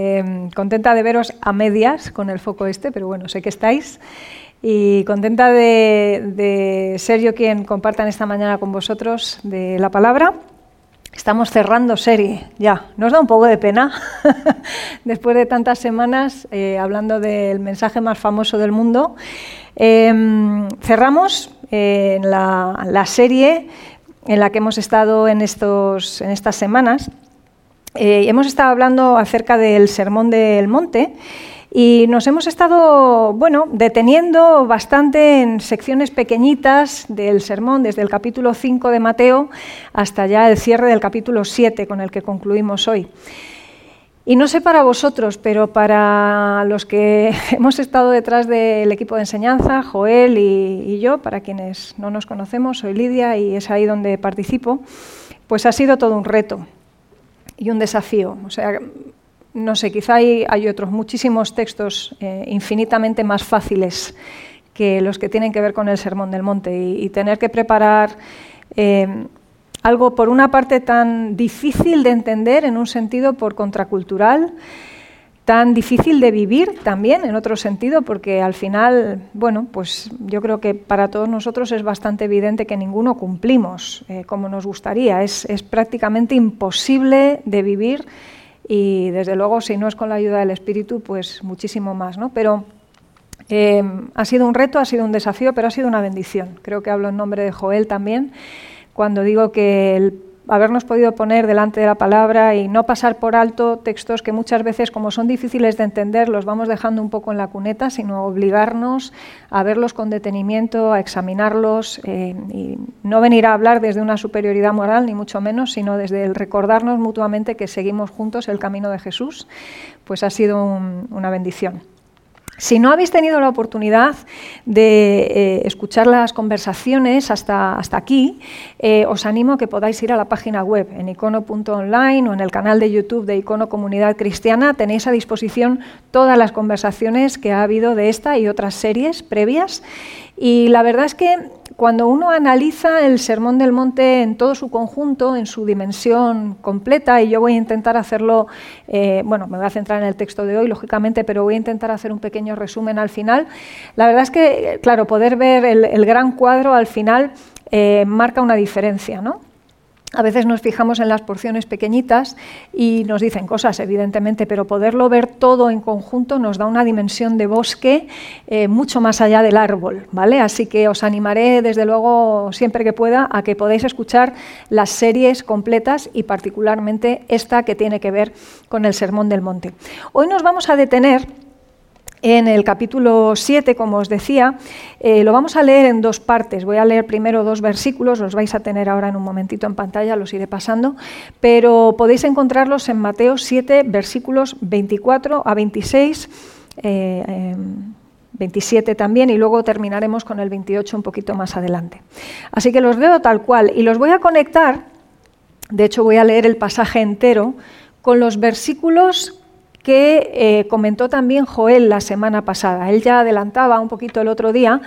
Eh, contenta de veros a medias con el foco este, pero bueno, sé que estáis. Y contenta de, ser yo quien compartan esta mañana con vosotros de la palabra. Estamos cerrando serie, ya. Nos da un poco de pena, después de tantas semanas eh, hablando del mensaje más famoso del mundo. Eh, cerramos eh, la, la, serie en la que hemos estado en, estos, en estas semanas. Eh, hemos estado hablando acerca del Sermón del Monte y nos hemos estado, bueno, deteniendo bastante en secciones pequeñitas del sermón, desde el capítulo 5 de Mateo hasta ya el cierre del capítulo 7 con el que concluimos hoy. Y no sé para vosotros, pero para los que hemos estado detrás del equipo de enseñanza, Joel y, y yo, para quienes no nos conocemos, soy Lidia y es ahí donde participo, pues ha sido todo un reto y un desafío. O sea, no sé, quizá hay, hay otros muchísimos textos eh, infinitamente más fáciles que los que tienen que ver con el Sermón del Monte y, tener que preparar eh, algo por una parte tan difícil de entender en un sentido por contracultural, tan difícil de vivir también en otro sentido, porque al final, bueno, pues yo creo que para todos nosotros es bastante evidente que ninguno cumplimos eh, como nos gustaría. Es, es prácticamente imposible de vivir y desde luego si no es con la ayuda del Espíritu, pues muchísimo más, ¿no? Pero eh, ha sido un reto, ha sido un desafío, pero ha sido una bendición. Creo que hablo en nombre de Joel también cuando digo que el habernos podido poner delante de la palabra y no pasar por alto textos que muchas veces, como son difíciles de entender, los vamos dejando un poco en la cuneta, sino obligarnos a verlos con detenimiento, a examinarlos eh, y no venir a hablar desde una superioridad moral, ni mucho menos, sino desde el recordarnos mutuamente que seguimos juntos el camino de Jesús, pues ha sido un, una bendición. Si no habéis tenido la oportunidad de eh, escuchar las conversaciones hasta, hasta aquí, eh, os animo a que podáis ir a la página web en icono.online o en el canal de YouTube de Icono Comunidad Cristiana. Tenéis a disposición todas las conversaciones que ha habido de esta y otras series previas. Y la verdad es que cuando uno analiza el Sermón del Monte en todo su conjunto, en su dimensión completa, y yo voy a intentar hacerlo, eh, bueno, me voy a centrar en el texto de hoy, lógicamente, pero voy a intentar hacer un pequeño resumen al final. La verdad es que, claro, poder ver el, gran cuadro al final eh, marca una diferencia, ¿no? A veces nos fijamos en las porciones pequeñitas y nos dicen cosas, evidentemente, pero poderlo ver todo en conjunto nos da una dimensión de bosque eh, mucho más allá del árbol, ¿vale? Así que os animaré, desde luego, siempre que pueda, a que podáis escuchar las series completas y particularmente esta que tiene que ver con el Sermón del Monte. Hoy nos vamos a detener en el capítulo 7, como os decía, eh, lo vamos a leer en dos partes. Voy a leer primero dos versículos, los vais a tener ahora en un momentito en pantalla, los iré pasando, pero podéis encontrarlos en Mateo 7, versículos 24 a 26. Eh, eh, 27 también y luego terminaremos con el 28 un poquito más adelante. Así que los leo tal cual y los voy a conectar, de hecho voy a leer el pasaje entero, con los versículos que eh, comentó también Joel la semana pasada. Él ya adelantaba un poquito el otro día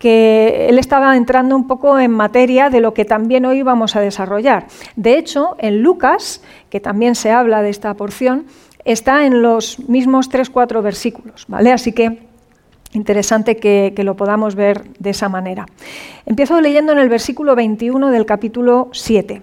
que él estaba entrando un poco en materia de lo que también hoy vamos a desarrollar. De hecho, en Lucas, que también se habla de esta porción, está en los mismos tres, cuatro versículos, ¿vale? Así que interesante que, que, lo podamos ver de esa manera. Empiezo leyendo en el versículo 21 del capítulo 7.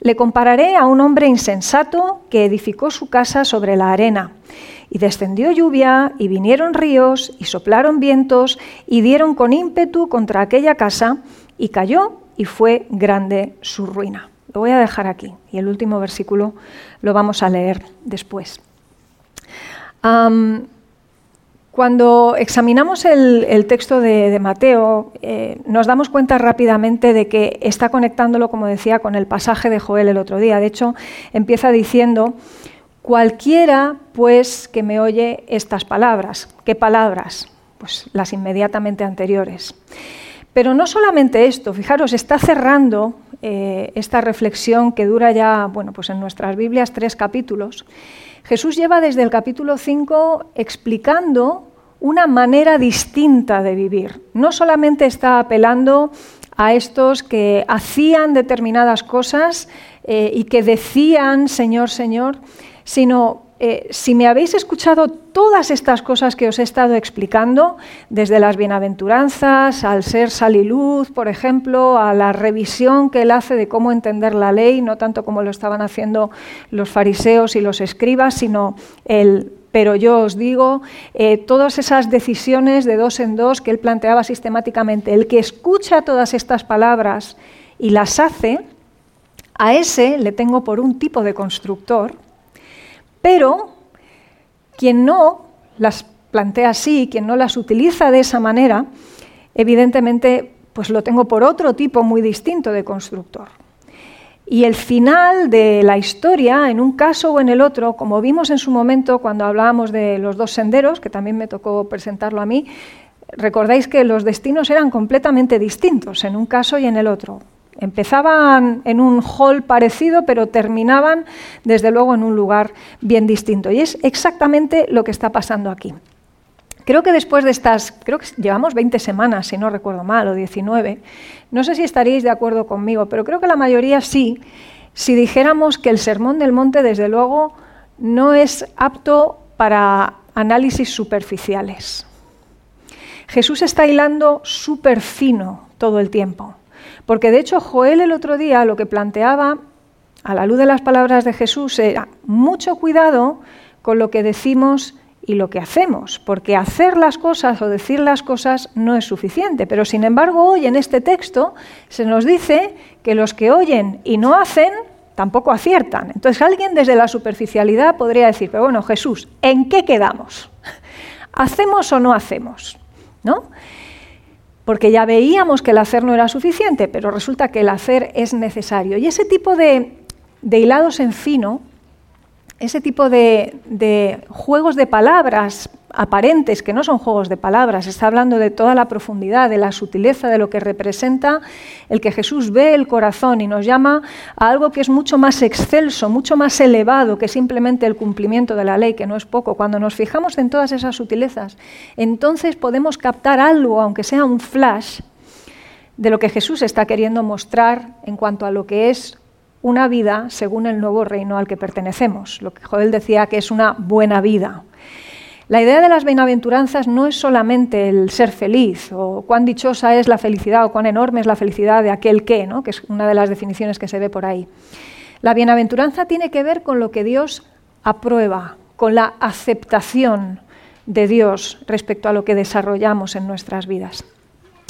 le compararé a un hombre insensato que edificó su casa sobre la arena. Y descendió lluvia, y vinieron ríos, y soplaron vientos, y dieron con ímpetu contra aquella casa, y cayó, y fue grande su ruina. Lo voy a dejar aquí, y el último versículo lo vamos a leer después. Cuando examinamos el, texto de, Mateo, eh, nos damos cuenta rápidamente de que está conectándolo, como decía, con el pasaje de Joel el otro día. De hecho, empieza diciendo, cualquiera pues que me oye estas palabras. ¿Qué palabras? Pues las inmediatamente anteriores. Pero no solamente esto, fijaros, está cerrando eh, esta reflexión que dura ya, bueno, pues en nuestras Biblias tres capítulos. Jesús lleva desde el capítulo 5 explicando una manera distinta de vivir. No solamente está apelando a estos que hacían determinadas cosas eh, y que decían Señor, Señor, sino eh, si me habéis escuchado todas estas cosas que os he estado explicando, desde las bienaventuranzas, al ser sal y luz, por ejemplo, a la revisión que él hace de cómo entender la ley, no tanto como lo estaban haciendo los fariseos y los escribas, sino el pero yo os digo, eh, todas esas decisiones de dos en dos que él planteaba sistemáticamente, el que escucha todas estas palabras y las hace, a ese le tengo por un tipo de constructor, pero quien no las plantea así, quien no las utiliza de esa manera, evidentemente pues lo tengo por otro tipo muy distinto de constructor. Y el final de la historia, en un caso o en el otro, como vimos en su momento cuando hablábamos de los dos senderos, que también me tocó presentarlo a mí, recordáis que los destinos eran completamente distintos en un caso y en el otro. Empezaban en un hall parecido, pero terminaban desde luego en un lugar bien distinto. Y es exactamente lo que está pasando aquí. Creo que después de estas, creo que llevamos 20 semanas, si no recuerdo mal, o 19, no sé si estaríais de acuerdo conmigo, pero creo que la mayoría sí, si dijéramos que el Sermón del Monte, desde luego, no es apto para análisis superficiales. Jesús está hilando súper fino todo el tiempo, porque de hecho Joel el otro día lo que planteaba, a la luz de las palabras de Jesús, era mucho cuidado con lo que decimos y lo que hacemos, porque hacer las cosas o decir las cosas no es suficiente. Pero sin embargo, hoy en este texto se nos dice que los que oyen y no hacen tampoco aciertan. Entonces alguien desde la superficialidad podría decir, pero bueno, Jesús, ¿en qué quedamos? ¿Hacemos o no hacemos? ¿No? Porque ya veíamos que el hacer no era suficiente, pero resulta que el hacer es necesario. Y ese tipo de, de hilados en fino ese tipo de, juegos de palabras aparentes, que no son juegos de palabras, está hablando de toda la profundidad, de la sutileza, de lo que representa el que Jesús ve el corazón y nos llama a algo que es mucho más excelso, mucho más elevado que simplemente el cumplimiento de la ley, que no es poco. Cuando nos fijamos en todas esas sutilezas, entonces podemos captar algo, aunque sea un flash, de lo que Jesús está queriendo mostrar en cuanto a lo que es una vida según el nuevo reino al que pertenecemos, lo que Joel decía que es una buena vida. La idea de las bienaventuranzas no es solamente el ser feliz o cuán dichosa es la felicidad o cuán enorme es la felicidad de aquel que, ¿no? que es una de las definiciones que se ve por ahí. La bienaventuranza tiene que ver con lo que Dios aprueba, con la aceptación de Dios respecto a lo que desarrollamos en nuestras vidas.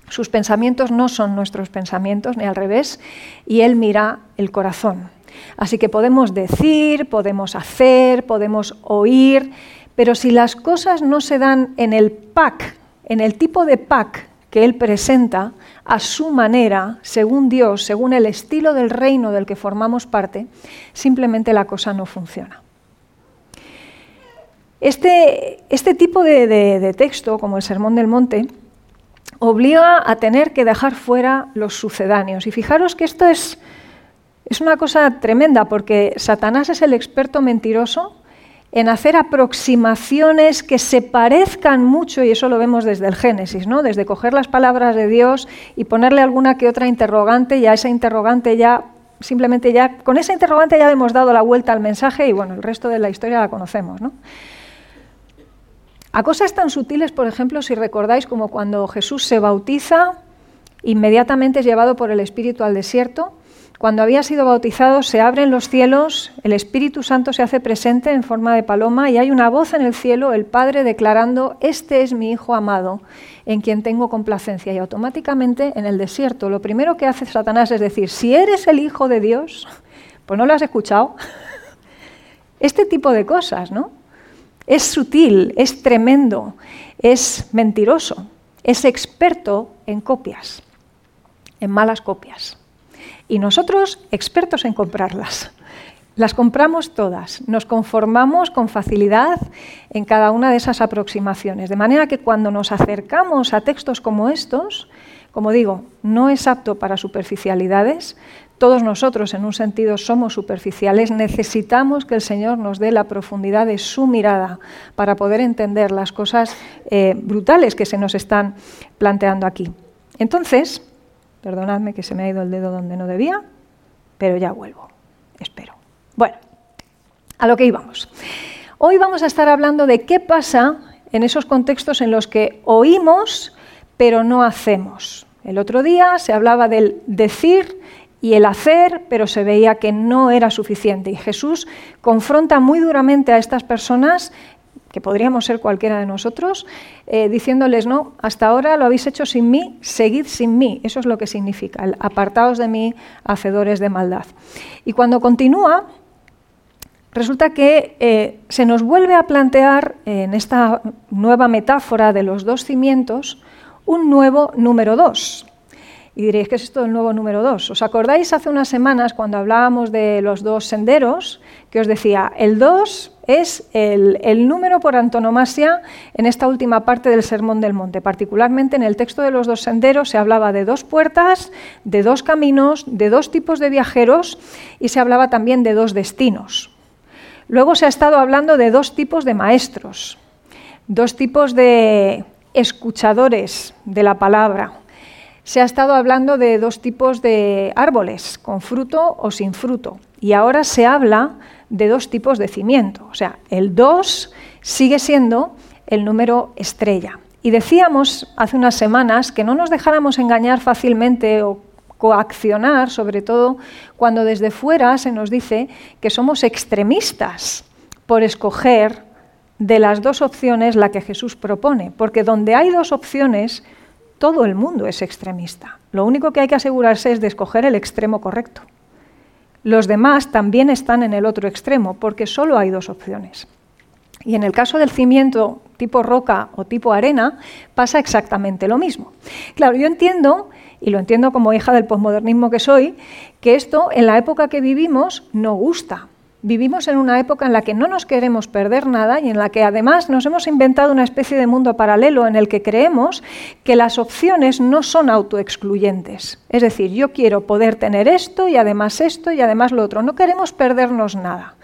Sus pensamientos no son nuestros pensamientos, ni al revés, y Él mira el corazón. Así que podemos decir, podemos hacer, podemos oír, pero si las cosas no se dan en el pack, en el tipo de pack que Él presenta, a su manera, según Dios, según el estilo del reino del que formamos parte, simplemente la cosa no funciona. Este, este tipo de, texto, como el Sermón del Monte, obliga a tener que dejar fuera los sucedáneos. Y fijaros que esto es, es una cosa tremenda porque Satanás es el experto mentiroso en hacer aproximaciones que se parezcan mucho, y eso lo vemos desde el Génesis, ¿no? desde coger las palabras de Dios y ponerle alguna que otra interrogante, y a esa interrogante ya, simplemente ya, con esa interrogante ya hemos dado la vuelta al mensaje y bueno, el resto de la historia la conocemos. ¿no? A cosas tan sutiles, por ejemplo, si recordáis, como cuando Jesús se bautiza, inmediatamente es llevado por el Espíritu al desierto, cuando había sido bautizado se abren los cielos, el Espíritu Santo se hace presente en forma de paloma y hay una voz en el cielo, el Padre declarando, este es mi Hijo amado, en quien tengo complacencia. Y automáticamente en el desierto lo primero que hace Satanás es decir, si eres el Hijo de Dios, pues no lo has escuchado. Este tipo de cosas, ¿no? Es sutil, es tremendo, es mentiroso, es experto en copias, en malas copias y nosotros expertos en comprarlas. Las compramos todas, nos conformamos con facilidad en cada una de esas aproximaciones, de manera que cuando nos acercamos a textos como estos, como digo, no es apto para superficialidades, todos nosotros en un sentido somos superficiales, necesitamos que el Señor nos dé la profundidad de su mirada para poder entender las cosas eh, brutales que se nos están planteando aquí. Entonces, Perdonadme que se me ha ido el dedo donde no debía, pero ya vuelvo, espero. Bueno, a lo que íbamos. Hoy vamos a estar hablando de qué pasa en esos contextos en los que oímos pero no hacemos. El otro día se hablaba del decir y el hacer, pero se veía que no era suficiente. Y Jesús confronta muy duramente a estas personas que podríamos ser cualquiera de nosotros, eh, diciéndoles, no, hasta ahora lo habéis hecho sin mí, seguid sin mí. Eso es lo que significa, el apartaos de mí, hacedores de maldad. Y cuando continúa, resulta que eh, se nos vuelve a plantear en esta nueva metáfora de los dos cimientos un nuevo número dos. Y diréis, ¿qué es esto del nuevo número dos? ¿Os acordáis hace unas semanas cuando hablábamos de los dos senderos? Que os decía, el dos es el, número por antonomasia en esta última parte del Sermón del Monte. Particularmente en el texto de los dos senderos se hablaba de dos puertas, de dos caminos, de dos tipos de viajeros y se hablaba también de dos destinos. Luego se ha estado hablando de dos tipos de maestros, dos tipos de escuchadores de la palabra. Se ha estado hablando de dos tipos de árboles, con fruto o sin fruto. Y ahora se habla de dos tipos de cimiento. O sea, el 2 sigue siendo el número estrella. Y decíamos hace unas semanas que no nos dejáramos engañar fácilmente o coaccionar, sobre todo cuando desde fuera se nos dice que somos extremistas por escoger de las dos opciones la que Jesús propone, porque donde hay dos opciones, todo el mundo es extremista. Lo único que hay que asegurarse es de escoger el extremo correcto. Los demás también están en el otro extremo, porque solo hay dos opciones. Y en el caso del cimiento tipo roca o tipo arena, pasa exactamente lo mismo. Claro, yo entiendo, y lo entiendo como hija del posmodernismo que soy, que esto en la época que vivimos no gusta, Vivimos en una época en la que no nos queremos perder nada y en la que además nos hemos inventado una especie de mundo paralelo en el que creemos que las opciones no son autoexcluyentes. Es decir, yo quiero poder tener esto y además esto y además lo otro. No queremos perdernos nada.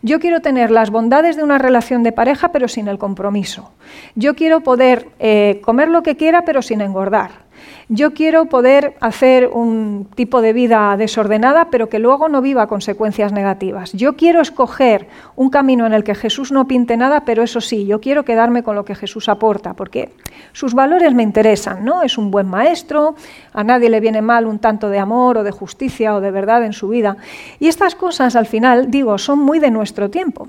Yo quiero tener las bondades de una relación de pareja pero sin el compromiso. Yo quiero poder eh, comer lo que quiera pero sin engordar. Yo quiero poder hacer un tipo de vida desordenada, pero que luego no viva consecuencias negativas. Yo quiero escoger un camino en el que Jesús no pinte nada, pero eso sí, yo quiero quedarme con lo que Jesús aporta, porque sus valores me interesan, ¿no? Es un buen maestro, a nadie le viene mal un tanto de amor o de justicia o de verdad en su vida. Y estas cosas, al final, digo, son muy de nuestro tiempo.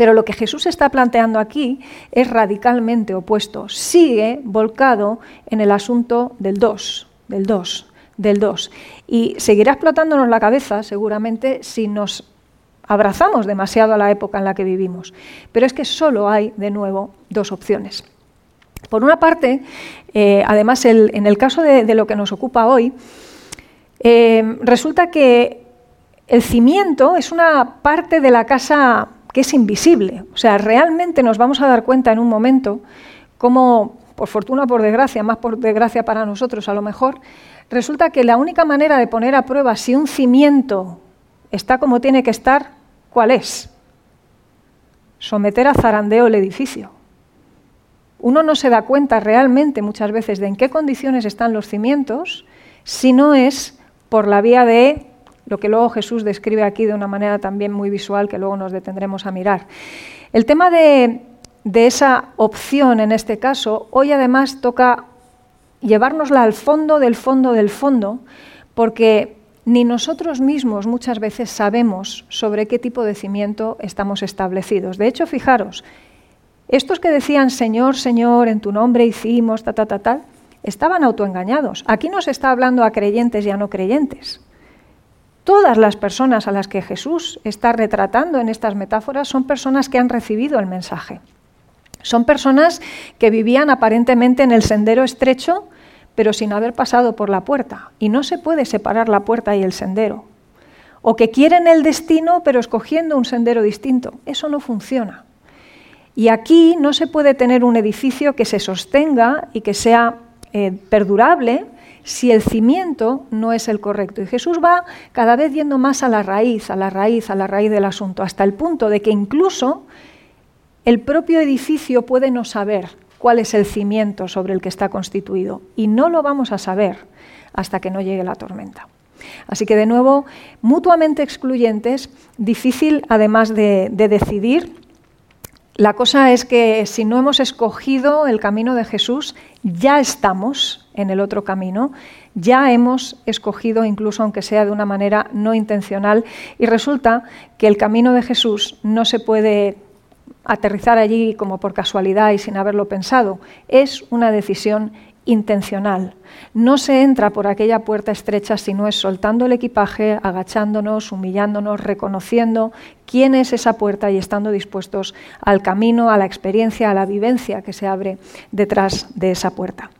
Pero lo que Jesús está planteando aquí es radicalmente opuesto. Sigue volcado en el asunto del dos, del dos, del dos. Y seguirá explotándonos la cabeza seguramente si nos abrazamos demasiado a la época en la que vivimos. Pero es que solo hay, de nuevo, dos opciones. Por una parte, eh, además, en el caso de, lo que nos ocupa hoy, eh, resulta que el cimiento es una parte de la casa que es invisible. O sea, realmente nos vamos a dar cuenta en un momento cómo, por fortuna o por desgracia, más por desgracia para nosotros a lo mejor, resulta que la única manera de poner a prueba si un cimiento está como tiene que estar, ¿cuál es? someter a zarandeo el edificio. Uno no se da cuenta realmente muchas veces de en qué condiciones están los cimientos si no es por la vía de lo que luego Jesús describe aquí de una manera también muy visual que luego nos detendremos a mirar. El tema de, esa opción en este caso, hoy además toca llevárnosla al fondo del fondo del fondo, porque ni nosotros mismos muchas veces sabemos sobre qué tipo de cimiento estamos establecidos. De hecho, fijaros, estos que decían Señor, Señor, en tu nombre hicimos, ta, ta, ta, tal, estaban autoengañados. Aquí no se está hablando a creyentes y a no creyentes. Todas las personas a las que Jesús está retratando en estas metáforas son personas que han recibido el mensaje. Son personas que vivían aparentemente en el sendero estrecho, pero sin haber pasado por la puerta. Y no se puede separar la puerta y el sendero. O que quieren el destino, pero escogiendo un sendero distinto. Eso no funciona. Y aquí no se puede tener un edificio que se sostenga y que sea eh, perdurable si el cimiento no es el correcto. Y Jesús va cada vez yendo más a la raíz, a la raíz, a la raíz del asunto, hasta el punto de que incluso el propio edificio puede no saber cuál es el cimiento sobre el que está constituido. Y no lo vamos a saber hasta que no llegue la tormenta. Así que de nuevo, mutuamente excluyentes, difícil además de decidir la cosa es que si no hemos escogido el camino de Jesús, ya estamos en el otro camino, ya hemos escogido, incluso aunque sea de una manera no intencional, y resulta que el camino de Jesús no se puede aterrizar allí como por casualidad y sin haberlo pensado, es una decisión intencional. No se entra por aquella puerta estrecha si no es soltando el equipaje, agachándonos, humillándonos, reconociendo quién es esa puerta y estando dispuestos al camino, a la experiencia, a la vivencia que se abre detrás de esa puerta.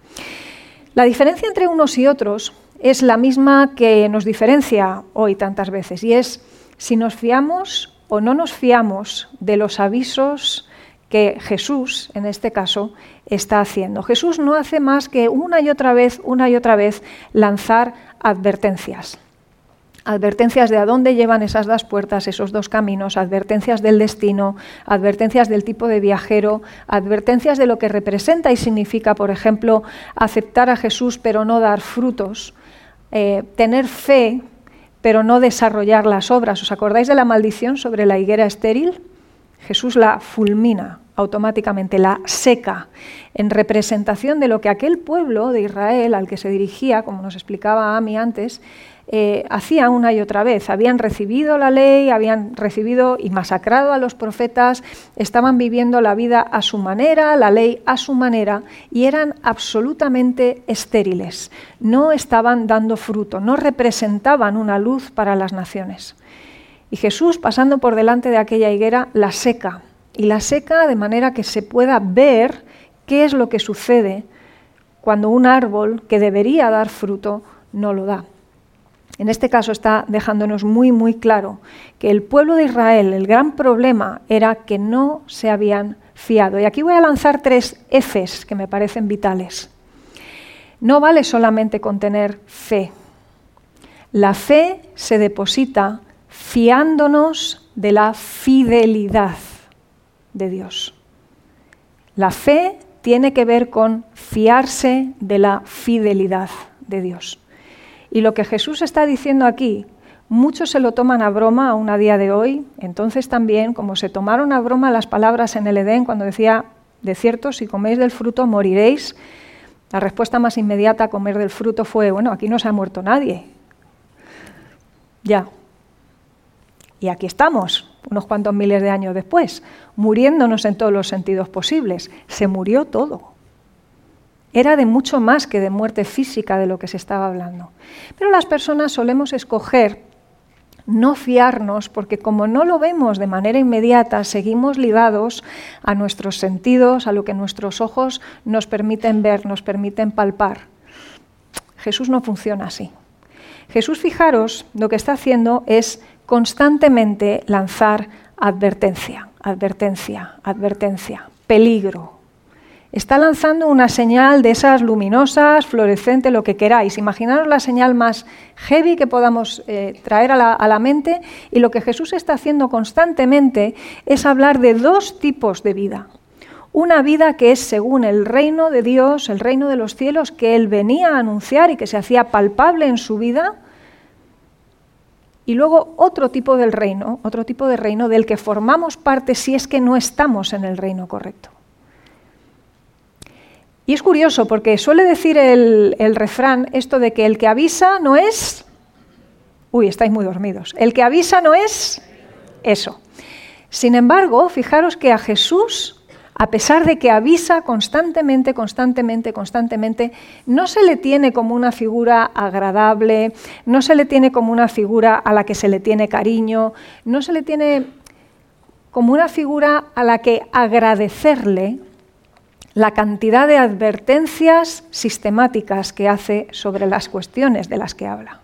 La diferencia entre unos y otros es la misma que nos diferencia hoy tantas veces y es si nos fiamos o no nos fiamos de los avisos que Jesús, en este caso, está haciendo. Jesús no hace más que una y otra vez, una y otra vez, lanzar advertencias. Advertencias de a dónde llevan esas dos puertas, esos dos caminos, advertencias del destino, advertencias del tipo de viajero, advertencias de lo que representa y significa, por ejemplo, aceptar a Jesús pero no dar frutos, eh, tener fe pero no desarrollar las obras. ¿Os acordáis de la maldición sobre la higuera estéril? Jesús la fulmina automáticamente, la seca, en representación de lo que aquel pueblo de Israel al que se dirigía, como nos explicaba Ami antes, eh, hacía una y otra vez. Habían recibido la ley, habían recibido y masacrado a los profetas, estaban viviendo la vida a su manera, la ley a su manera, y eran absolutamente estériles. No estaban dando fruto, no representaban una luz para las naciones. Y Jesús, pasando por delante de aquella higuera, la seca. Y la seca de manera que se pueda ver qué es lo que sucede cuando un árbol que debería dar fruto no lo da. En este caso está dejándonos muy, muy claro que el pueblo de Israel, el gran problema era que no se habían fiado. Y aquí voy a lanzar tres Fs que me parecen vitales. No vale solamente con tener fe. La fe se deposita fiándonos de la fidelidad de Dios. La fe tiene que ver con fiarse de la fidelidad de Dios. Y lo que Jesús está diciendo aquí, muchos se lo toman a broma aún a día de hoy, entonces también, como se tomaron a broma las palabras en el Edén cuando decía, de cierto, si coméis del fruto moriréis, la respuesta más inmediata a comer del fruto fue, bueno, aquí no se ha muerto nadie. Ya, y aquí estamos, unos cuantos miles de años después, muriéndonos en todos los sentidos posibles. Se murió todo. Era de mucho más que de muerte física de lo que se estaba hablando. Pero las personas solemos escoger no fiarnos porque como no lo vemos de manera inmediata, seguimos ligados a nuestros sentidos, a lo que nuestros ojos nos permiten ver, nos permiten palpar. Jesús no funciona así. Jesús, fijaros, lo que está haciendo es constantemente lanzar advertencia, advertencia, advertencia, peligro. Está lanzando una señal de esas luminosas, fluorescente, lo que queráis. Imaginaros la señal más heavy que podamos eh, traer a la, a la mente y lo que Jesús está haciendo constantemente es hablar de dos tipos de vida. Una vida que es según el reino de Dios, el reino de los cielos, que Él venía a anunciar y que se hacía palpable en su vida. Y luego otro tipo del reino, otro tipo de reino del que formamos parte si es que no estamos en el reino correcto. Y es curioso porque suele decir el, refrán esto de que el que avisa no es... Uy, estáis muy dormidos. El que avisa no es eso. Sin embargo, fijaros que a Jesús, a pesar de que avisa constantemente, constantemente, constantemente, no se le tiene como una figura agradable, no se le tiene como una figura a la que se le tiene cariño, no se le tiene como una figura a la que agradecerle la cantidad de advertencias sistemáticas que hace sobre las cuestiones de las que habla.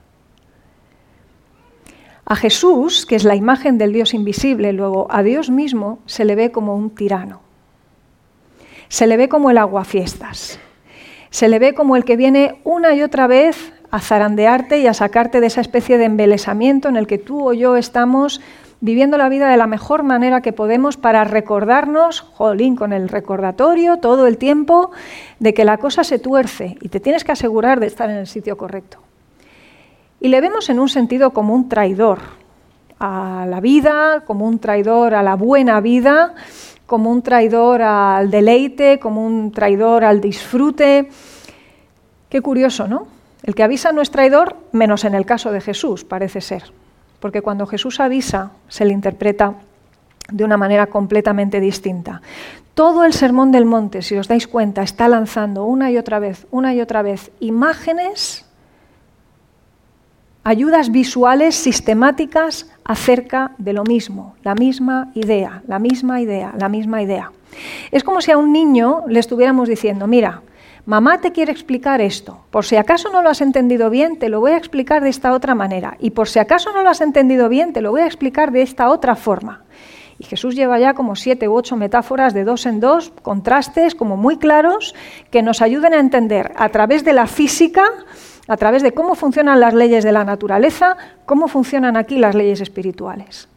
A Jesús, que es la imagen del Dios invisible, luego a Dios mismo se le ve como un tirano. Se le ve como el aguafiestas. Se le ve como el que viene una y otra vez a zarandearte y a sacarte de esa especie de embelesamiento en el que tú o yo estamos viviendo la vida de la mejor manera que podemos para recordarnos, jolín, con el recordatorio todo el tiempo, de que la cosa se tuerce y te tienes que asegurar de estar en el sitio correcto. Y le vemos en un sentido como un traidor a la vida, como un traidor a la buena vida, como un traidor al deleite, como un traidor al disfrute. Qué curioso, ¿no? El que avisa no es traidor, menos en el caso de Jesús, parece ser porque cuando Jesús avisa se le interpreta de una manera completamente distinta. Todo el sermón del monte, si os dais cuenta, está lanzando una y otra vez, una y otra vez imágenes, ayudas visuales sistemáticas acerca de lo mismo, la misma idea, la misma idea, la misma idea. Es como si a un niño le estuviéramos diciendo, mira, mamá te quiere explicar esto. Por si acaso no lo has entendido bien, te lo voy a explicar de esta otra manera. Y por si acaso no lo has entendido bien, te lo voy a explicar de esta otra forma. Y Jesús lleva ya como siete u ocho metáforas de dos en dos, contrastes como muy claros, que nos ayuden a entender a través de la física, a través de cómo funcionan las leyes de la naturaleza, cómo funcionan aquí las leyes espirituales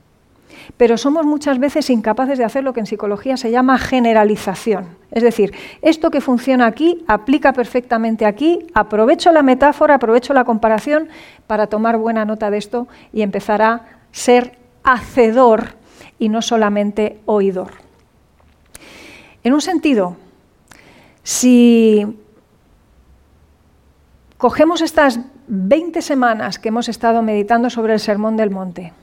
pero somos muchas veces incapaces de hacer lo que en psicología se llama generalización. Es decir, esto que funciona aquí aplica perfectamente aquí, aprovecho la metáfora, aprovecho la comparación para tomar buena nota de esto y empezar a ser hacedor y no solamente oidor. En un sentido, si cogemos estas 20 semanas que hemos estado meditando sobre el Sermón del Monte,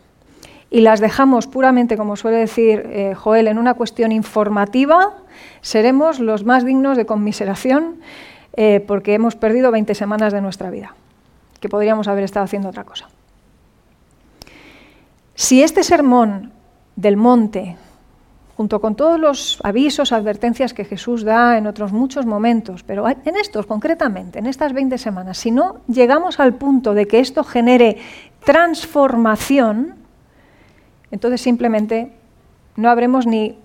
y las dejamos puramente, como suele decir eh, Joel, en una cuestión informativa, seremos los más dignos de conmiseración eh, porque hemos perdido 20 semanas de nuestra vida, que podríamos haber estado haciendo otra cosa. Si este sermón del monte, junto con todos los avisos, advertencias que Jesús da en otros muchos momentos, pero en estos concretamente, en estas 20 semanas, si no llegamos al punto de que esto genere transformación, entonces simplemente no habremos ni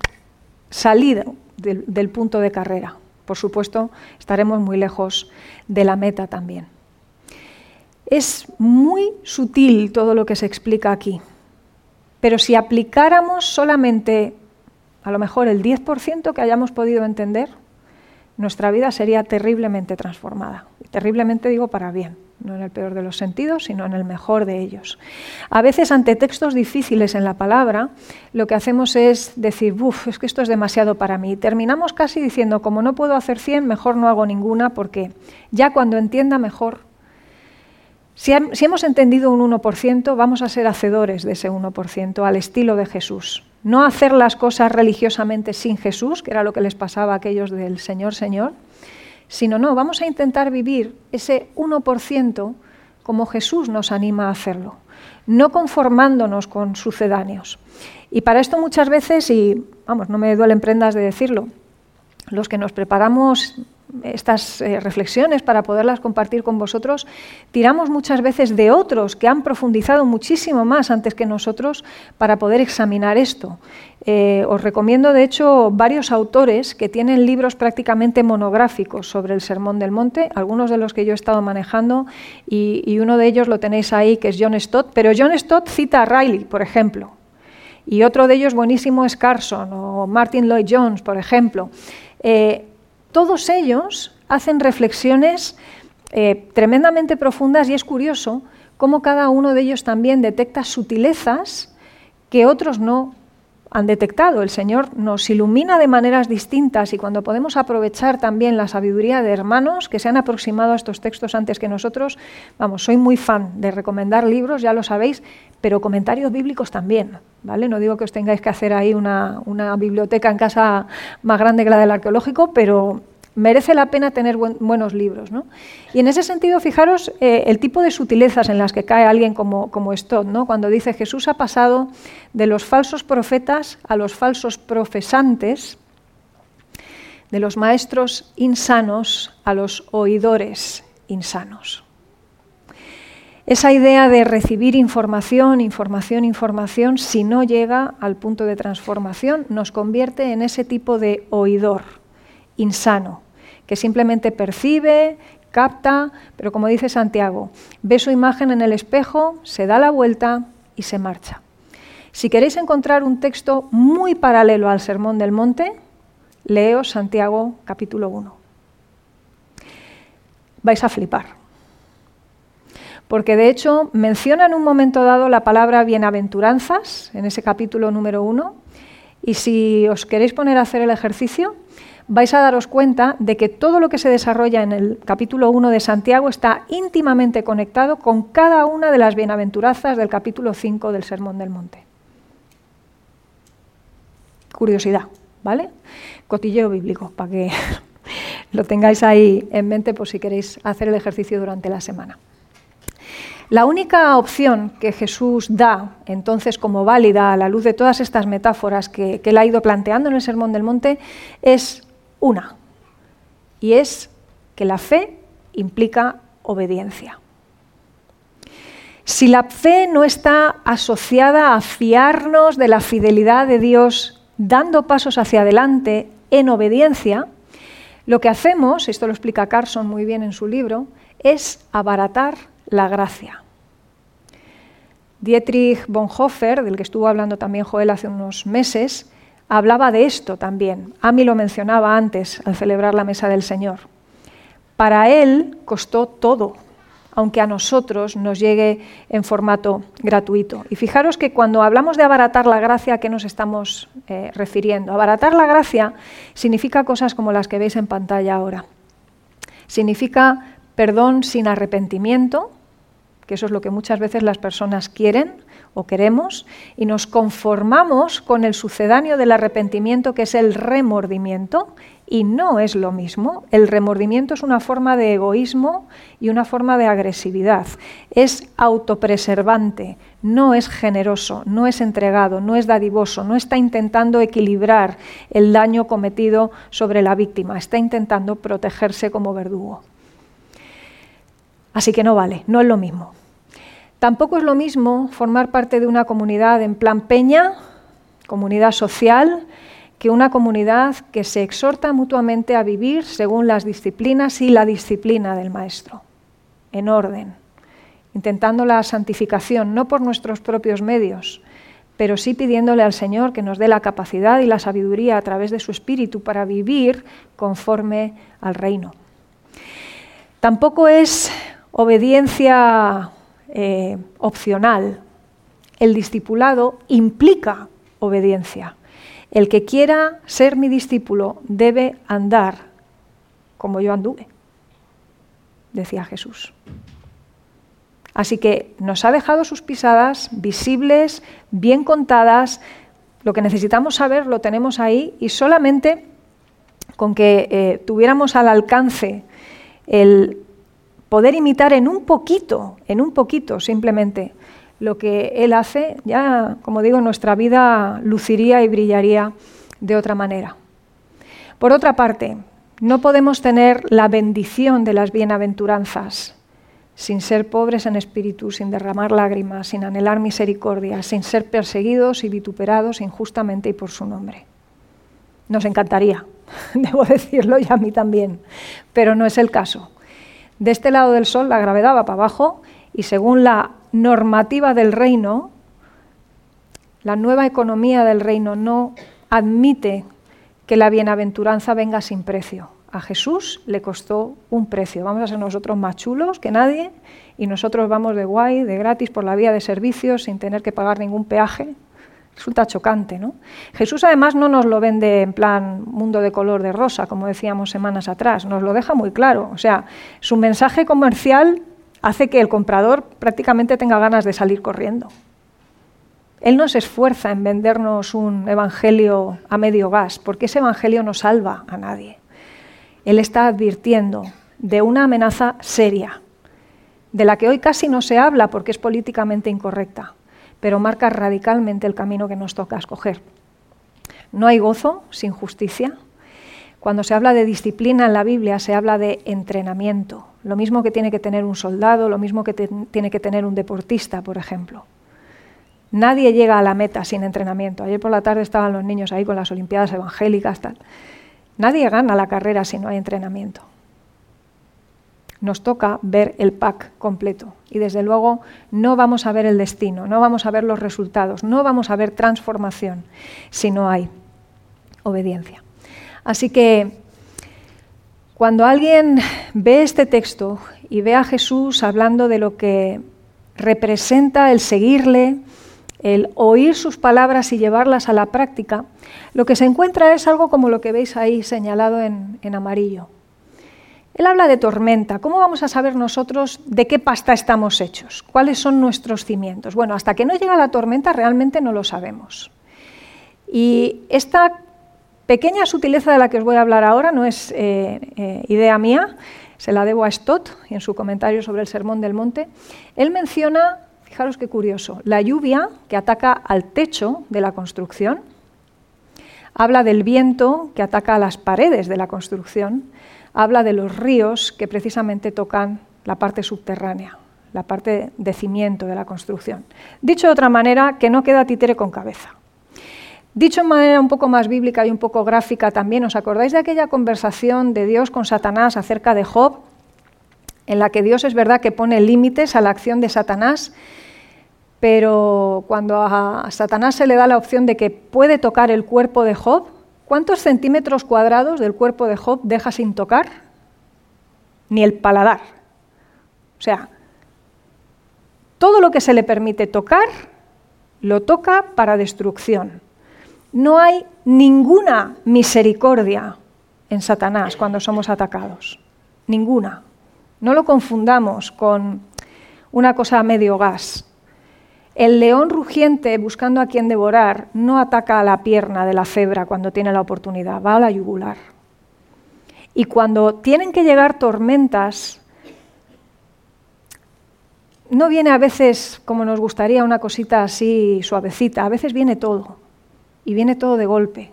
salido del, punto de carrera. Por supuesto, estaremos muy lejos de la meta también. Es muy sutil todo lo que se explica aquí, pero si aplicáramos solamente a lo mejor el 10% que hayamos podido entender, nuestra vida sería terriblemente transformada. Y terriblemente digo para bien no en el peor de los sentidos, sino en el mejor de ellos. A veces ante textos difíciles en la palabra, lo que hacemos es decir, uff, es que esto es demasiado para mí. terminamos casi diciendo, como no puedo hacer 100, mejor no hago ninguna, porque ya cuando entienda mejor, si, si hemos entendido un 1%, vamos a ser hacedores de ese 1%, al estilo de Jesús. No hacer las cosas religiosamente sin Jesús, que era lo que les pasaba a aquellos del Señor, Señor, sino no, vamos a intentar vivir ese 1% como Jesús nos anima a hacerlo, no conformándonos con sucedáneos. Y para esto muchas veces, y vamos, no me duelen prendas de decirlo, los que nos preparamos estas eh, reflexiones para poderlas compartir con vosotros, tiramos muchas veces de otros que han profundizado muchísimo más antes que nosotros para poder examinar esto. Eh, os recomiendo, de hecho, varios autores que tienen libros prácticamente monográficos sobre el Sermón del Monte, algunos de los que yo he estado manejando, y, uno de ellos lo tenéis ahí, que es John Stott, pero John Stott cita a Riley, por ejemplo. Y otro de ellos buenísimo es Carson o Martin Lloyd Jones, por ejemplo. Eh, todos ellos hacen reflexiones eh, tremendamente profundas y es curioso cómo cada uno de ellos también detecta sutilezas que otros no han detectado. El Señor nos ilumina de maneras distintas y cuando podemos aprovechar también la sabiduría de hermanos que se han aproximado a estos textos antes que nosotros, vamos, soy muy fan de recomendar libros, ya lo sabéis, pero comentarios bíblicos también, ¿vale? No digo que os tengáis que hacer ahí una, una biblioteca en casa más grande que la del arqueológico, pero merece la pena tener buenos libros. ¿no? Y en ese sentido, fijaros eh, el tipo de sutilezas en las que cae alguien como, como Stott, ¿no? cuando dice Jesús ha pasado de los falsos profetas a los falsos profesantes, de los maestros insanos a los oidores insanos. Esa idea de recibir información, información, información, si no llega al punto de transformación, nos convierte en ese tipo de oidor insano, que simplemente percibe, capta, pero como dice Santiago, ve su imagen en el espejo, se da la vuelta y se marcha. Si queréis encontrar un texto muy paralelo al Sermón del Monte, leos Santiago capítulo 1. Vais a flipar. Porque de hecho menciona en un momento dado la palabra bienaventuranzas en ese capítulo número 1. Y si os queréis poner a hacer el ejercicio, vais a daros cuenta de que todo lo que se desarrolla en el capítulo 1 de Santiago está íntimamente conectado con cada una de las bienaventurazas del capítulo 5 del Sermón del Monte. Curiosidad, ¿vale? Cotilleo bíblico, para que lo tengáis ahí en mente por si queréis hacer el ejercicio durante la semana. La única opción que Jesús da entonces como válida a la luz de todas estas metáforas que, que él ha ido planteando en el Sermón del Monte es una, y es que la fe implica obediencia. Si la fe no está asociada a fiarnos de la fidelidad de Dios dando pasos hacia adelante en obediencia, lo que hacemos, esto lo explica Carson muy bien en su libro, es abaratar la gracia. Dietrich Bonhoeffer, del que estuvo hablando también Joel hace unos meses, hablaba de esto también. Ami lo mencionaba antes al celebrar la mesa del Señor. Para él costó todo, aunque a nosotros nos llegue en formato gratuito. Y fijaros que cuando hablamos de abaratar la gracia, ¿a qué nos estamos eh, refiriendo? Abaratar la gracia significa cosas como las que veis en pantalla ahora. Significa perdón sin arrepentimiento, que eso es lo que muchas veces las personas quieren, o queremos y nos conformamos con el sucedáneo del arrepentimiento que es el remordimiento y no es lo mismo. El remordimiento es una forma de egoísmo y una forma de agresividad. Es autopreservante, no es generoso, no es entregado, no es dadivoso, no está intentando equilibrar el daño cometido sobre la víctima, está intentando protegerse como verdugo. Así que no vale, no es lo mismo. Tampoco es lo mismo formar parte de una comunidad en plan peña, comunidad social, que una comunidad que se exhorta mutuamente a vivir según las disciplinas y la disciplina del Maestro, en orden, intentando la santificación, no por nuestros propios medios, pero sí pidiéndole al Señor que nos dé la capacidad y la sabiduría a través de su Espíritu para vivir conforme al reino. Tampoco es obediencia eh, opcional. El discipulado implica obediencia. El que quiera ser mi discípulo debe andar como yo anduve, decía Jesús. Así que nos ha dejado sus pisadas visibles, bien contadas. Lo que necesitamos saber lo tenemos ahí y solamente con que eh, tuviéramos al alcance el poder imitar en un poquito, en un poquito simplemente, lo que Él hace, ya, como digo, nuestra vida luciría y brillaría de otra manera. Por otra parte, No podemos tener la bendición de las bienaventuranzas sin ser pobres en espíritu, sin derramar lágrimas, sin anhelar misericordia, sin ser perseguidos y vituperados injustamente y por su nombre. Nos encantaría, debo decirlo y a mí también, pero no es el caso. De este lado del sol la gravedad va para abajo y según la normativa del reino, la nueva economía del reino no admite que la bienaventuranza venga sin precio. A Jesús le costó un precio. Vamos a ser nosotros más chulos que nadie y nosotros vamos de guay, de gratis por la vía de servicios sin tener que pagar ningún peaje. Resulta chocante, ¿no? Jesús además no nos lo vende en plan mundo de color de rosa, como decíamos semanas atrás, nos lo deja muy claro. O sea, su mensaje comercial hace que el comprador prácticamente tenga ganas de salir corriendo. Él no se esfuerza en vendernos un evangelio a medio gas, porque ese evangelio no salva a nadie. Él está advirtiendo de una amenaza seria, de la que hoy casi no se habla porque es políticamente incorrecta, pero marca radicalmente el camino que nos toca escoger. No hay gozo sin justicia. Cuando se habla de disciplina en la Biblia se habla de entrenamiento, lo mismo que tiene que tener un soldado, lo mismo que tiene que tener un deportista, por ejemplo. Nadie llega a la meta sin entrenamiento. Ayer por la tarde estaban los niños ahí con las Olimpiadas evangélicas. Nadie gana la carrera si no hay entrenamiento. Nos toca ver el pack completo y desde luego no vamos a ver el destino, no vamos a ver los resultados, no vamos a ver transformación si no hay obediencia. Así que cuando alguien ve este texto y ve a Jesús hablando de lo que representa el seguirle, el oír sus palabras y llevarlas a la práctica, lo que se encuentra es algo como lo que veis ahí señalado en, amarillo. Él habla de tormenta. ¿Cómo vamos a saber nosotros de qué pasta estamos hechos? ¿Cuáles son nuestros cimientos? Bueno, hasta que no llega la tormenta realmente no lo sabemos. Y esta pequeña sutileza de la que os voy a hablar ahora no es eh, eh, idea mía, se la debo a Stott en su comentario sobre el Sermón del Monte. Él menciona Fijaros qué curioso. La lluvia que ataca al techo de la construcción, habla del viento que ataca a las paredes de la construcción, habla de los ríos que precisamente tocan la parte subterránea, la parte de cimiento de la construcción. Dicho de otra manera, que no queda títere con cabeza. Dicho de manera un poco más bíblica y un poco gráfica también, ¿os acordáis de aquella conversación de Dios con Satanás acerca de Job? En la que Dios es verdad que pone límites a la acción de Satanás pero cuando a Satanás se le da la opción de que puede tocar el cuerpo de Job, ¿cuántos centímetros cuadrados del cuerpo de Job deja sin tocar? Ni el paladar. O sea, todo lo que se le permite tocar, lo toca para destrucción. No hay ninguna misericordia en Satanás cuando somos atacados. Ninguna. No lo confundamos con una cosa medio gas. El león rugiente buscando a quien devorar no ataca a la pierna de la cebra cuando tiene la oportunidad, va a la yugular. Y cuando tienen que llegar tormentas, no viene a veces como nos gustaría una cosita así suavecita, a veces viene todo, y viene todo de golpe.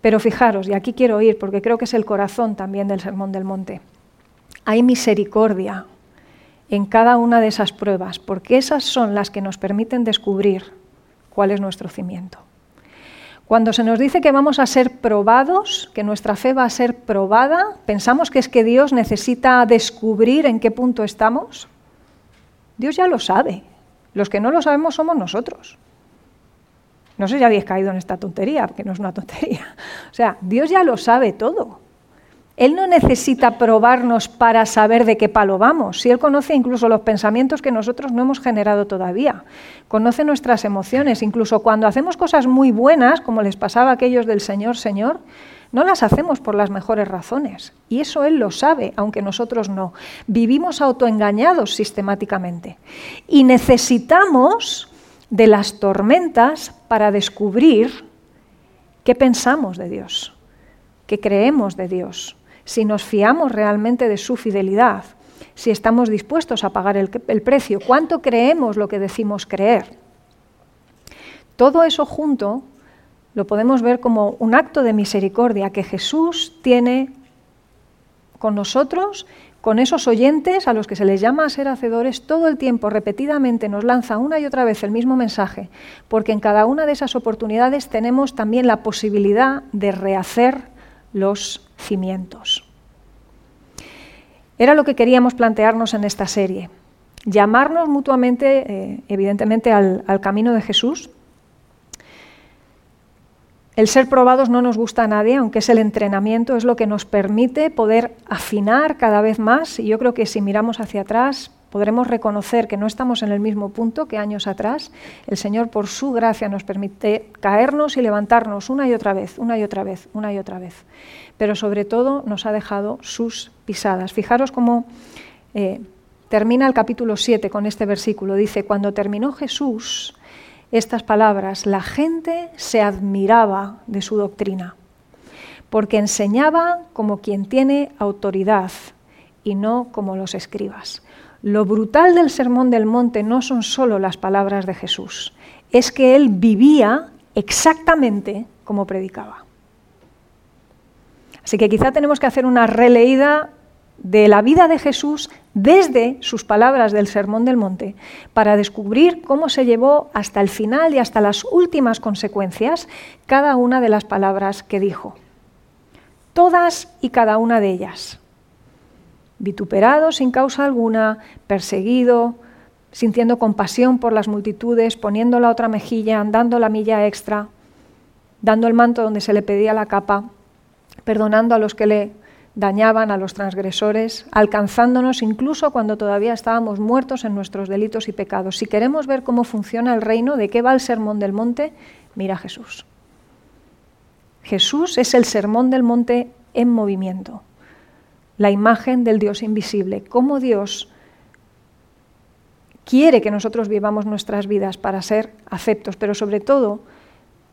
Pero fijaros, y aquí quiero ir porque creo que es el corazón también del Sermón del Monte, hay misericordia en cada una de esas pruebas, porque esas son las que nos permiten descubrir cuál es nuestro cimiento. Cuando se nos dice que vamos a ser probados, que nuestra fe va a ser probada, pensamos que es que Dios necesita descubrir en qué punto estamos. Dios ya lo sabe. Los que no lo sabemos somos nosotros. No sé si habéis caído en esta tontería, porque no es una tontería. O sea, Dios ya lo sabe todo. Él no necesita probarnos para saber de qué palo vamos. Si Él conoce incluso los pensamientos que nosotros no hemos generado todavía. Conoce nuestras emociones. Incluso cuando hacemos cosas muy buenas, como les pasaba a aquellos del Señor, Señor, no las hacemos por las mejores razones. Y eso Él lo sabe, aunque nosotros no. Vivimos autoengañados sistemáticamente. Y necesitamos de las tormentas para descubrir qué pensamos de Dios, qué creemos de Dios si nos fiamos realmente de su fidelidad, si estamos dispuestos a pagar el, precio, cuánto creemos lo que decimos creer. Todo eso junto lo podemos ver como un acto de misericordia que Jesús tiene con nosotros, con esos oyentes a los que se les llama a ser hacedores, todo el tiempo, repetidamente, nos lanza una y otra vez el mismo mensaje, porque en cada una de esas oportunidades tenemos también la posibilidad de rehacer los Era lo que queríamos plantearnos en esta serie, llamarnos mutuamente, eh, evidentemente, al camino de Jesús, el ser probados no nos gusta a nadie, aunque es el entrenamiento, es lo que nos permite poder afinar cada vez más. Y yo creo que si miramos hacia atrás, podremos reconocer que no estamos en el mismo punto que años atrás. El Señor, por su gracia, nos permite caernos y levantarnos una y otra vez, una y otra vez, una y otra vez. Pero sobre todo nos ha dejado sus pisadas. Fijaros cómo eh, termina el capítulo 7 con este versículo. Dice, cuando terminó Jesús estas palabras, la gente se admiraba de su doctrina, porque enseñaba como quien tiene autoridad y no como los escribas. Lo brutal del Sermón del Monte no son solo las palabras de Jesús, es que él vivía exactamente como predicaba. Así que quizá tenemos que hacer una releída de la vida de Jesús desde sus palabras del Sermón del Monte para descubrir cómo se llevó hasta el final y hasta las últimas consecuencias cada una de las palabras que dijo. Todas y cada una de ellas. Vituperado sin causa alguna, perseguido, sintiendo compasión por las multitudes, poniendo la otra mejilla, dando la milla extra, dando el manto donde se le pedía la capa, perdonando a los que le dañaban a los transgresores, alcanzándonos incluso cuando todavía estábamos muertos en nuestros delitos y pecados. Si queremos ver cómo funciona el reino, de qué va el sermón del monte, mira a Jesús. Jesús es el sermón del monte en movimiento, la imagen del Dios invisible, cómo Dios quiere que nosotros vivamos nuestras vidas para ser aceptos, pero sobre todo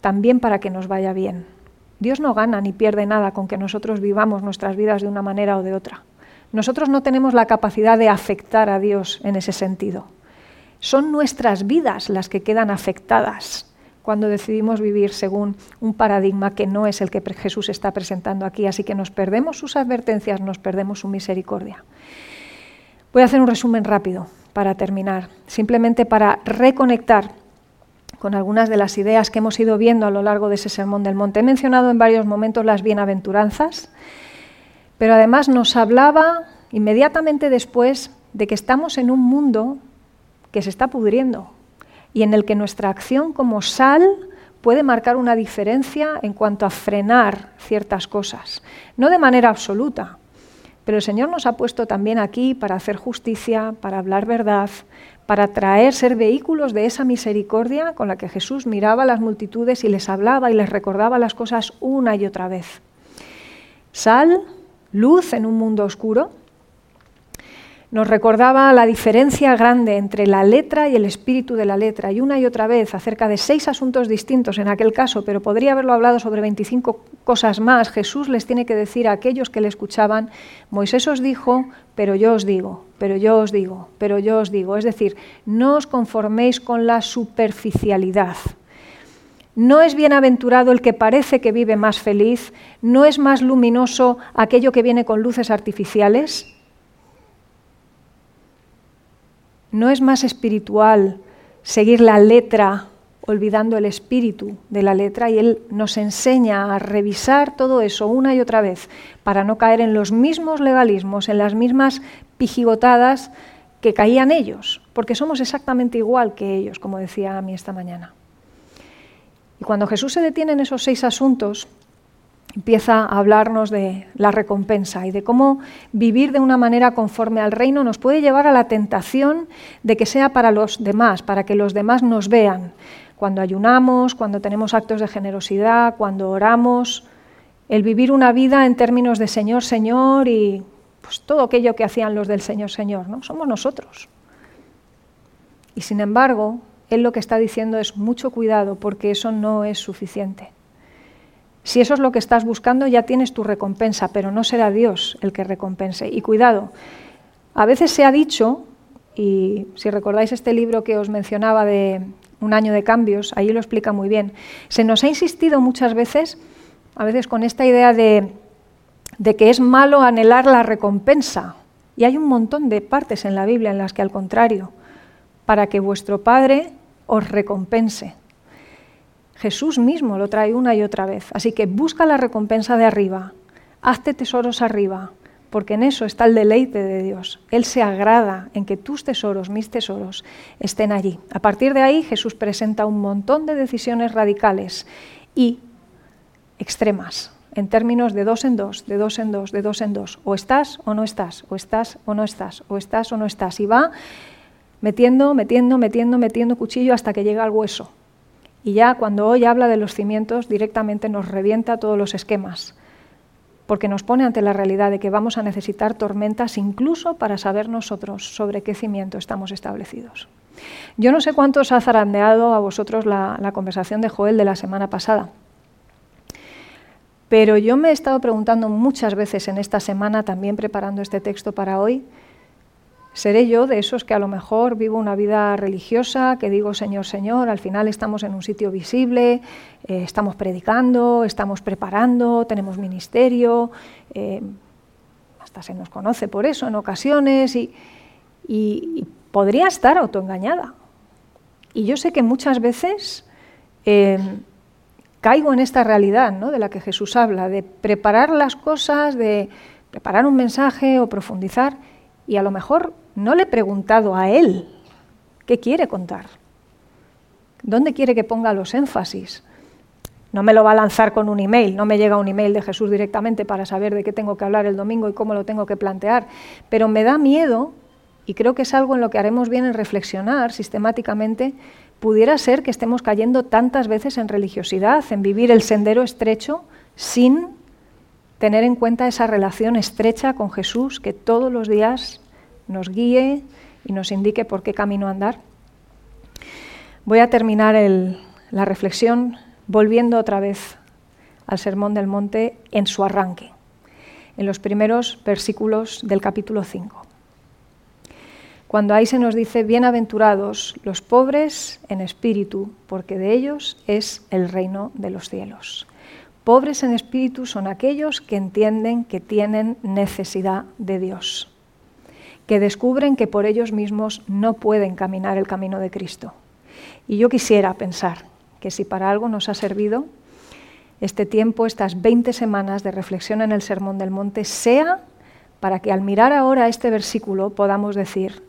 también para que nos vaya bien. Dios no gana ni pierde nada con que nosotros vivamos nuestras vidas de una manera o de otra. Nosotros no tenemos la capacidad de afectar a Dios en ese sentido. Son nuestras vidas las que quedan afectadas cuando decidimos vivir según un paradigma que no es el que Jesús está presentando aquí. Así que nos perdemos sus advertencias, nos perdemos su misericordia. Voy a hacer un resumen rápido para terminar, simplemente para reconectar con algunas de las ideas que hemos ido viendo a lo largo de ese Sermón del Monte. He mencionado en varios momentos las bienaventuranzas, pero además nos hablaba inmediatamente después de que estamos en un mundo que se está pudriendo y en el que nuestra acción como sal puede marcar una diferencia en cuanto a frenar ciertas cosas, no de manera absoluta, pero el Señor nos ha puesto también aquí para hacer justicia, para hablar verdad, para traer, ser vehículos de esa misericordia con la que Jesús miraba a las multitudes y les hablaba y les recordaba las cosas una y otra vez. Sal, luz en un mundo oscuro, nos recordaba la diferencia grande entre la letra y el espíritu de la letra, y una y otra vez acerca de seis asuntos distintos en aquel caso, pero podría haberlo hablado sobre 25 cosas más. Jesús les tiene que decir a aquellos que le escuchaban, Moisés os dijo, pero yo os digo, pero yo os digo, pero yo os digo. Es decir, no os conforméis con la superficialidad. No es bienaventurado el que parece que vive más feliz, no es más luminoso aquello que viene con luces artificiales. ¿No es más espiritual seguir la letra olvidando el espíritu de la letra? Y Él nos enseña a revisar todo eso una y otra vez para no caer en los mismos legalismos, en las mismas pijigotadas que caían ellos, porque somos exactamente igual que ellos, como decía a mí esta mañana. Y cuando Jesús se detiene en esos seis asuntos, empieza a hablarnos de la recompensa y de cómo vivir de una manera conforme al reino nos puede llevar a la tentación de que sea para los demás, para que los demás nos vean. Cuando ayunamos, cuando tenemos actos de generosidad, cuando oramos, el vivir una vida en términos de Señor, Señor y todo aquello que hacían los del Señor, Señor, ¿no? Somos nosotros. Y sin embargo, Él lo que está diciendo es mucho cuidado porque eso no es suficiente. Si eso es lo que estás buscando, ya tienes tu recompensa, pero no será Dios el que recompense. Y cuidado, a veces se ha dicho, y si recordáis este libro que os mencionaba de Un año de cambios, ahí lo explica muy bien, se nos ha insistido muchas veces, a veces con esta idea de, de que es malo anhelar la recompensa. Y hay un montón de partes en la Biblia en las que al contrario, para que vuestro Padre os recompense. Jesús mismo lo trae una y otra vez. Así que busca la recompensa de arriba, hazte tesoros arriba, porque en eso está el deleite de Dios. Él se agrada en que tus tesoros, mis tesoros, estén allí. A partir de ahí Jesús presenta un montón de decisiones radicales y extremas, en términos de dos en dos, de dos en dos, de dos en dos. O estás o no estás, o estás o no estás, o estás o no estás. Y va metiendo, metiendo, metiendo, metiendo cuchillo hasta que llega al hueso. Y ya cuando hoy habla de los cimientos, directamente nos revienta todos los esquemas porque nos pone ante la realidad de que vamos a necesitar tormentas incluso para saber nosotros sobre qué cimiento estamos establecidos. Yo no sé cuánto os ha zarandeado a vosotros la, la conversación de Joel de la semana pasada, pero yo me he estado preguntando muchas veces en esta semana, también preparando este texto para hoy, ¿Seré yo de esos que a lo mejor vivo una vida religiosa, que digo Señor, Señor, al final estamos en un sitio visible, eh, estamos predicando, estamos preparando, tenemos ministerio, eh, hasta se nos conoce por eso en ocasiones y, podría estar autoengañada? Y yo sé que muchas veces eh, caigo en esta realidad ¿no? de la que Jesús habla, de preparar las cosas, de preparar un mensaje o profundizar y a lo mejor no le he preguntado a él qué quiere contar, dónde quiere que ponga los énfasis. No me lo va a lanzar con un email, no me llega un email de Jesús directamente para saber de qué tengo que hablar el domingo y cómo lo tengo que plantear, pero me da miedo, y creo que es algo en lo que haremos bien en reflexionar sistemáticamente, pudiera ser que estemos cayendo tantas veces en religiosidad, en vivir el sendero estrecho sin tener en cuenta esa relación estrecha con Jesús que todos los días nos guíe y nos indique por qué camino andar. Voy a terminar la reflexión volviendo otra vez al Sermón del Monte en su arranque, en los primeros versículos del capítulo 5. Cuando ahí se nos dice, bienaventurados los pobres en espíritu, porque de ellos es el reino de los cielos. Pobres en espíritu son aquellos que entienden que tienen necesidad de Dios que descubren que por ellos mismos no pueden caminar el camino de Cristo. Y yo quisiera pensar que si para algo nos ha servido este tiempo, estas 20 semanas de reflexión en el Sermón del Monte, sea para que al mirar ahora este versículo podamos decir,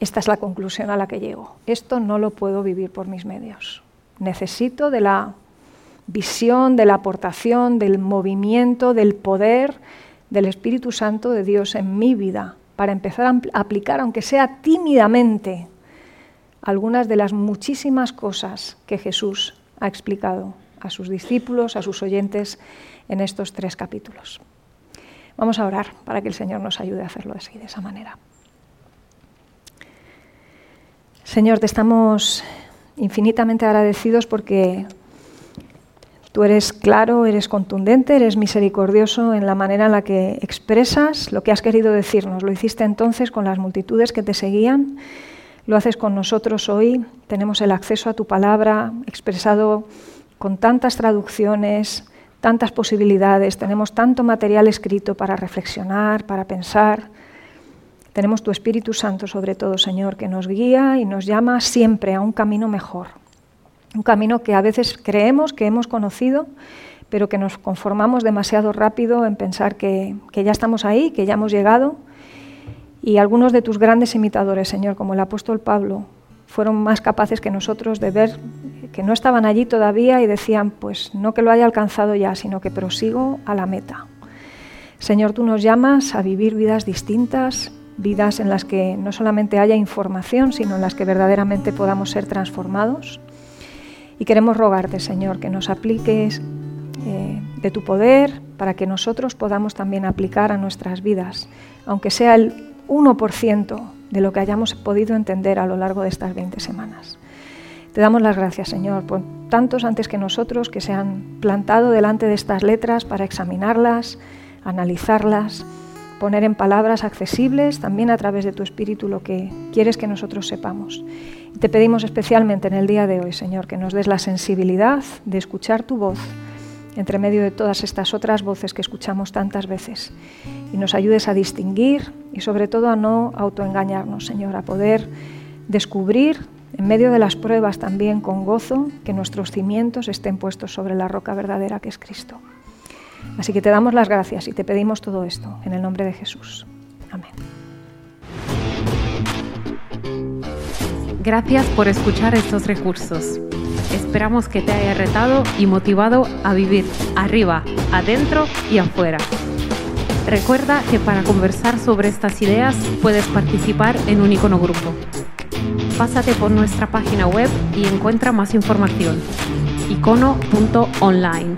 esta es la conclusión a la que llego, esto no lo puedo vivir por mis medios. Necesito de la visión, de la aportación, del movimiento, del poder del Espíritu Santo de Dios en mi vida para empezar a aplicar, aunque sea tímidamente, algunas de las muchísimas cosas que Jesús ha explicado a sus discípulos, a sus oyentes en estos tres capítulos. Vamos a orar para que el Señor nos ayude a hacerlo así, de esa manera. Señor, te estamos infinitamente agradecidos porque Tú eres claro, eres contundente, eres misericordioso en la manera en la que expresas lo que has querido decirnos. Lo hiciste entonces con las multitudes que te seguían, lo haces con nosotros hoy. Tenemos el acceso a tu palabra expresado con tantas traducciones, tantas posibilidades, tenemos tanto material escrito para reflexionar, para pensar. Tenemos tu Espíritu Santo sobre todo, Señor, que nos guía y nos llama siempre a un camino mejor un camino que a veces creemos que hemos conocido, pero que nos conformamos demasiado rápido en pensar que, ya estamos ahí, que ya hemos llegado. Y algunos de tus grandes imitadores, Señor, como el apóstol Pablo, fueron más capaces que nosotros de ver que no estaban allí todavía y decían, pues no que lo haya alcanzado ya, sino que prosigo a la meta. Señor, tú nos llamas a vivir vidas distintas, vidas en las que no solamente haya información, sino en las que verdaderamente podamos ser transformados. Y queremos rogarte, Señor, que nos apliques eh, de tu poder para que nosotros podamos también aplicar a nuestras vidas, aunque sea el 1% de lo que hayamos podido entender a lo largo de estas 20 semanas. Te damos las gracias, Señor, por tantos antes que nosotros que se han plantado delante de estas letras para examinarlas, analizarlas, poner en palabras accesibles, también a través de tu Espíritu, lo que quieres que nosotros sepamos. Te pedimos especialmente en el día de hoy, Señor, que nos des la sensibilidad de escuchar tu voz, entre medio de todas estas otras voces que escuchamos tantas veces y nos ayudes a distinguir y sobre todo a no autoengañarnos, Señor, a poder descubrir en medio de las pruebas también con gozo que nuestros cimientos estén puestos sobre la roca verdadera que es Cristo. Así que te damos las gracias y te pedimos todo esto en el nombre de Jesús. Amén. Gracias por escuchar estos recursos. Esperamos que te haya retado y motivado a vivir arriba, adentro y afuera. Recuerda que para conversar sobre estas ideas puedes participar en un icono grupo. Pásate por nuestra página web y encuentra más información. icono.online.